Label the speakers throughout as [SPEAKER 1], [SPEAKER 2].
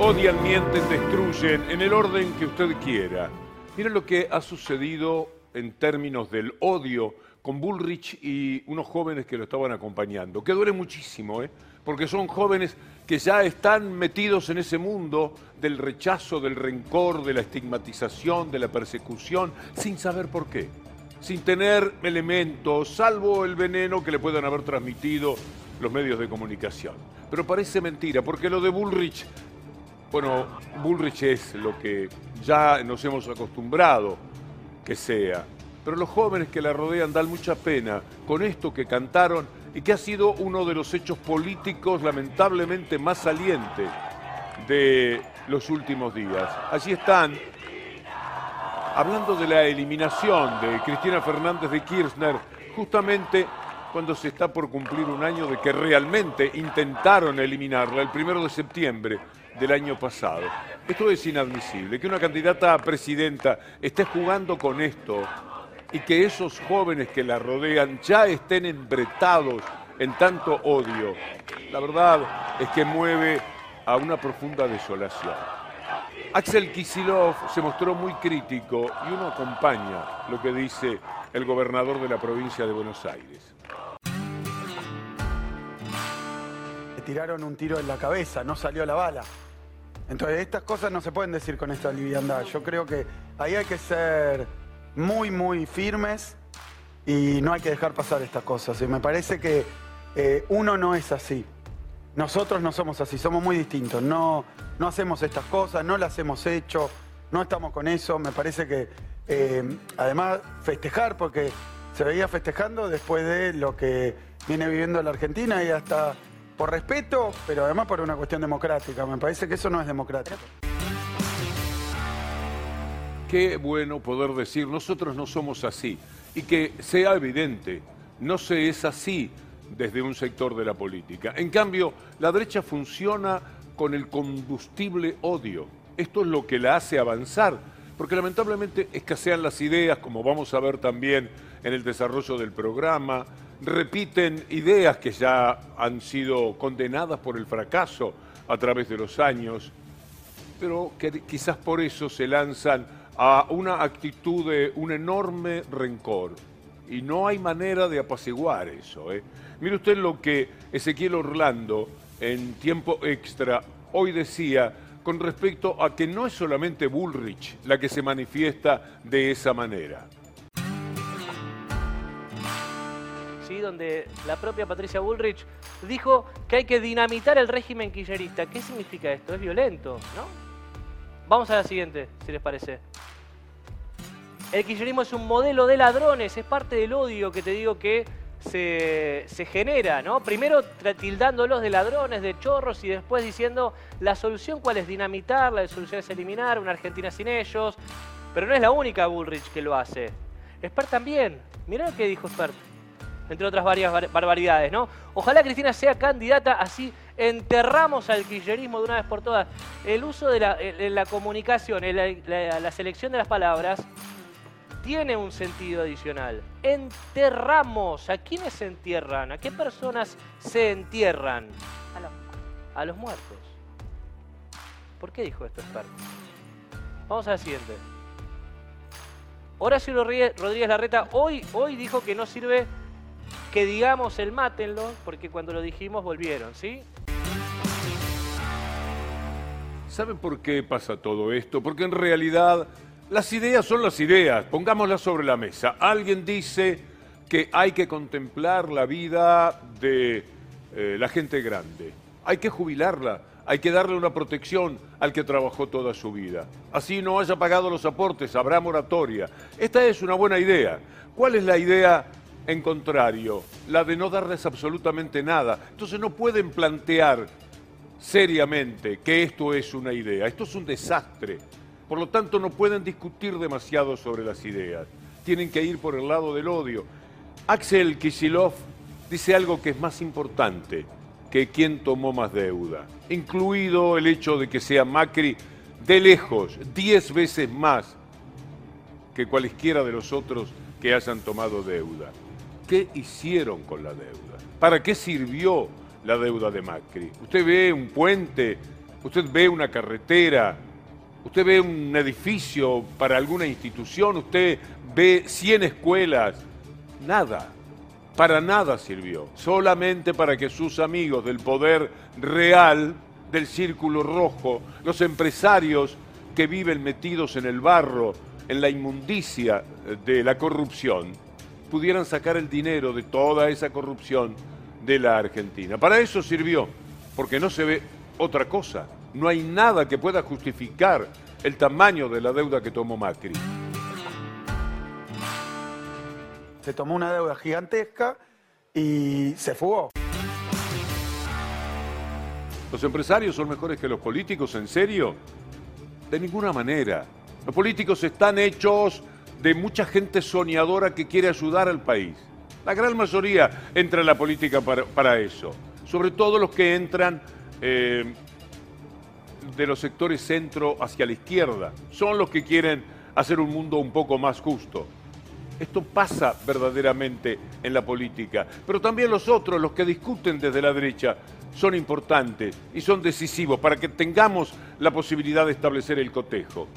[SPEAKER 1] odian, mienten, destruyen, en el orden que usted quiera. Miren lo que ha sucedido en términos del odio con Bullrich y unos jóvenes que lo estaban acompañando, que duele muchísimo, ¿eh? porque son jóvenes que ya están metidos en ese mundo del rechazo, del rencor, de la estigmatización, de la persecución, sin saber por qué, sin tener elementos, salvo el veneno que le puedan haber transmitido los medios de comunicación. Pero parece mentira, porque lo de Bullrich, bueno, Bullrich es lo que ya nos hemos acostumbrado que sea, pero los jóvenes que la rodean dan mucha pena con esto que cantaron y que ha sido uno de los hechos políticos lamentablemente más salientes de los últimos días. Allí están, hablando de la eliminación de Cristina Fernández de Kirchner, justamente cuando se está por cumplir un año de que realmente intentaron eliminarla el primero de septiembre del año pasado. Esto es inadmisible, que una candidata a presidenta esté jugando con esto y que esos jóvenes que la rodean ya estén embretados en tanto odio, la verdad es que mueve a una profunda desolación. Axel Kisilov se mostró muy crítico y uno acompaña lo que dice el gobernador de la provincia de Buenos Aires.
[SPEAKER 2] Le tiraron un tiro en la cabeza, no salió la bala. Entonces, estas cosas no se pueden decir con esta liviandad. Yo creo que ahí hay que ser muy, muy firmes y no hay que dejar pasar estas cosas. Y me parece que eh, uno no es así. Nosotros no somos así, somos muy distintos. No, no hacemos estas cosas, no las hemos hecho, no estamos con eso. Me parece que, eh, además, festejar, porque se veía festejando después de lo que viene viviendo la Argentina y hasta por respeto, pero además por una cuestión democrática. Me parece que eso no es democrático.
[SPEAKER 1] Qué bueno poder decir, nosotros no somos así. Y que sea evidente, no se es así desde un sector de la política. En cambio, la derecha funciona con el combustible odio. Esto es lo que la hace avanzar, porque lamentablemente escasean las ideas, como vamos a ver también en el desarrollo del programa, repiten ideas que ya han sido condenadas por el fracaso a través de los años, pero que quizás por eso se lanzan a una actitud de un enorme rencor. Y no hay manera de apaciguar eso. ¿eh? Mire usted lo que Ezequiel Orlando en tiempo extra hoy decía con respecto a que no es solamente Bullrich la que se manifiesta de esa manera.
[SPEAKER 3] Donde la propia Patricia Bullrich dijo que hay que dinamitar el régimen kirchnerista. ¿Qué significa esto? Es violento, ¿no? Vamos a la siguiente, si les parece. El kirchnerismo es un modelo de ladrones, es parte del odio que te digo que se, genera, ¿no? Primero tildándolos de ladrones, de chorros y después diciendo la solución cuál es dinamitar, la solución es eliminar, una Argentina sin ellos. Pero no es la única Bullrich que lo hace. Spert también. Mirá lo que dijo Spert. Entre otras varias barbaridades, ¿no? Ojalá Cristina sea candidata, así enterramos al kirchnerismo de una vez por todas. El uso de la, comunicación, la selección de las palabras tiene un sentido adicional. Enterramos. ¿A quiénes se entierran? ¿A qué personas se entierran? A los, a los muertos. ¿Por qué dijo esto experto? Vamos a la siguiente. Horacio Rodríguez Larreta hoy, hoy dijo que no sirve que digamos el mátenlo, porque cuando lo dijimos volvieron, ¿sí?
[SPEAKER 1] ¿Saben por qué pasa todo esto? Porque en realidad las ideas son las ideas, pongámoslas sobre la mesa. Alguien dice que hay que contemplar la vida de eh, la gente grande, hay que jubilarla, hay que darle una protección al que trabajó toda su vida. Así no haya pagado los aportes, habrá moratoria. Esta es una buena idea. ¿Cuál es la idea en contrario? La de no darles absolutamente nada. Entonces no pueden plantear seriamente que esto es una idea. Esto es un desastre. Por lo tanto, no pueden discutir demasiado sobre las ideas. Tienen que ir por el lado del odio. Axel Kicillof dice algo que es más importante que quién tomó más deuda, incluido el hecho de que sea Macri de lejos, diez veces más que cualesquiera de los otros que hayan tomado deuda. ¿Qué hicieron con la deuda? ¿Para qué sirvió la deuda de Macri? Usted ve un puente usted ve una carretera, usted ve un edificio para alguna institución, usted ve 100 escuelas, nada, para nada sirvió, solamente para que sus amigos del poder real, del círculo rojo, los empresarios que viven metidos en el barro, en la inmundicia de la corrupción, pudieran sacar el dinero de toda esa corrupción de la Argentina. Para eso sirvió, porque no se ve otra cosa. No hay nada que pueda justificar el tamaño de la deuda que tomó Macri.
[SPEAKER 2] Se tomó una deuda gigantesca y se fugó.
[SPEAKER 1] ¿Los empresarios son mejores que los políticos? ¿En serio? De ninguna manera. Los políticos están hechos de mucha gente soñadora que quiere ayudar al país. La gran mayoría entra en la política para, eso. Sobre todo los que entran eh, de los sectores centro hacia la izquierda. Son los que quieren hacer un mundo un poco más justo. Esto pasa verdaderamente en la política. Pero también los otros, los que discuten desde la derecha, son importantes y son decisivos para que tengamos la posibilidad de establecer el cotejo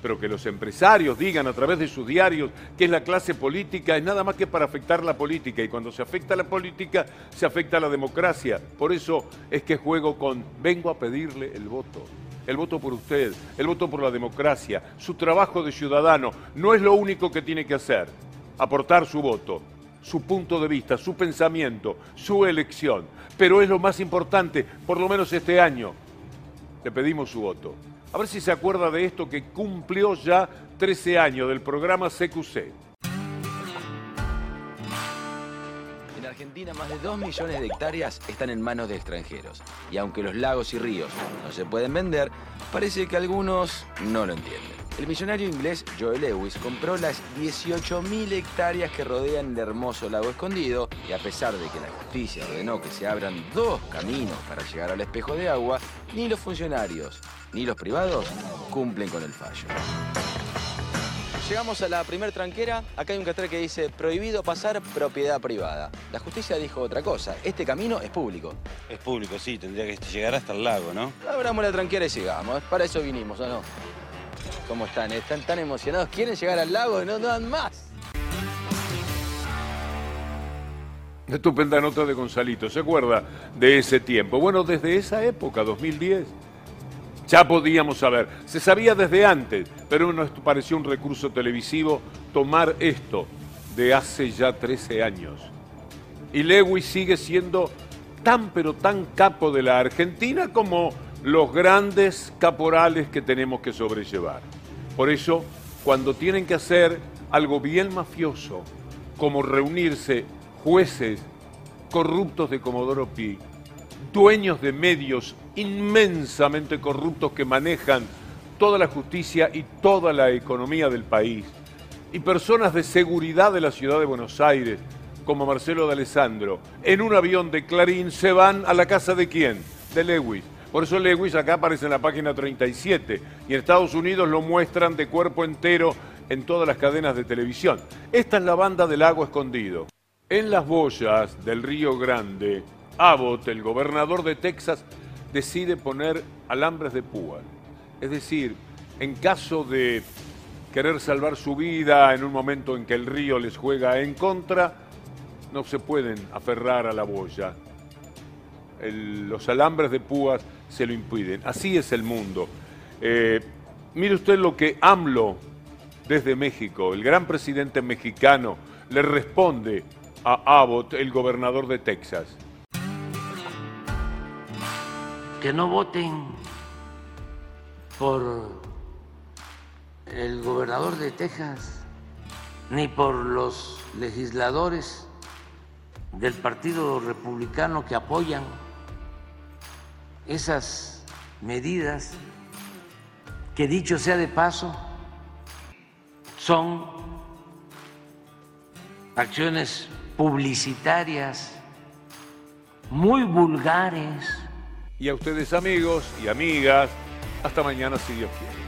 [SPEAKER 1] pero que los empresarios digan a través de sus diarios que es la clase política es nada más que para afectar la política y cuando se afecta la política se afecta la democracia. Por eso es que juego con vengo a pedirle el voto. El voto por usted, el voto por la democracia, su trabajo de ciudadano no es lo único que tiene que hacer, aportar su voto, su punto de vista, su pensamiento, su elección, pero es lo más importante, por lo menos este año. Le pedimos su voto. A ver si se acuerda de esto que cumplió ya 13 años del programa CQC.
[SPEAKER 4] En Argentina más de 2 millones de hectáreas están en manos de extranjeros. Y aunque los lagos y ríos no se pueden vender, parece que algunos no lo entienden. El millonario inglés Joe Lewis compró las 18.000 hectáreas que rodean el hermoso lago escondido y a pesar de que la justicia ordenó que se abran dos caminos para llegar al espejo de agua, ni los funcionarios ni los privados cumplen con el fallo. Llegamos a la primer tranquera. Acá hay un cartel que dice prohibido pasar propiedad privada. La justicia dijo otra cosa. Este camino es público.
[SPEAKER 5] Es público, sí. Tendría que llegar hasta el lago, ¿no?
[SPEAKER 4] Abramos la tranquera y sigamos. Para eso vinimos, ¿o no? ¿Cómo están? ¿Están tan emocionados? ¿Quieren llegar al lago y no dan más?
[SPEAKER 1] Estupenda nota de Gonzalito. ¿Se acuerda de ese tiempo? Bueno, desde esa época, 2010 ya podíamos saber, se sabía desde antes, pero nos pareció un recurso televisivo tomar esto de hace ya 13 años. Y Lewis sigue siendo tan pero tan capo de la Argentina como los grandes caporales que tenemos que sobrellevar. Por eso, cuando tienen que hacer algo bien mafioso, como reunirse jueces corruptos de Comodoro Pi, dueños de medios inmensamente corruptos que manejan toda la justicia y toda la economía del país, y personas de seguridad de la ciudad de Buenos Aires, como Marcelo de Alessandro, en un avión de Clarín se van a la casa de quién? De Lewis. Por eso Lewis acá aparece en la página 37 y en Estados Unidos lo muestran de cuerpo entero en todas las cadenas de televisión. Esta es la banda del lago escondido. En las boyas del Río Grande, Abbott, el gobernador de Texas, decide poner alambres de púa. Es decir, en caso de querer salvar su vida en un momento en que el río les juega en contra, no se pueden aferrar a la boya. Los alambres de púas se lo impiden. Así es el mundo. Eh, mire usted lo que AMLO, desde México, el gran presidente mexicano, le responde a Abbott, el gobernador de Texas
[SPEAKER 6] que no voten por el gobernador de Texas ni por los legisladores del Partido Republicano que apoyan esas medidas que dicho sea de paso son acciones publicitarias muy vulgares
[SPEAKER 1] y a ustedes amigos y amigas, hasta mañana si Dios quiere.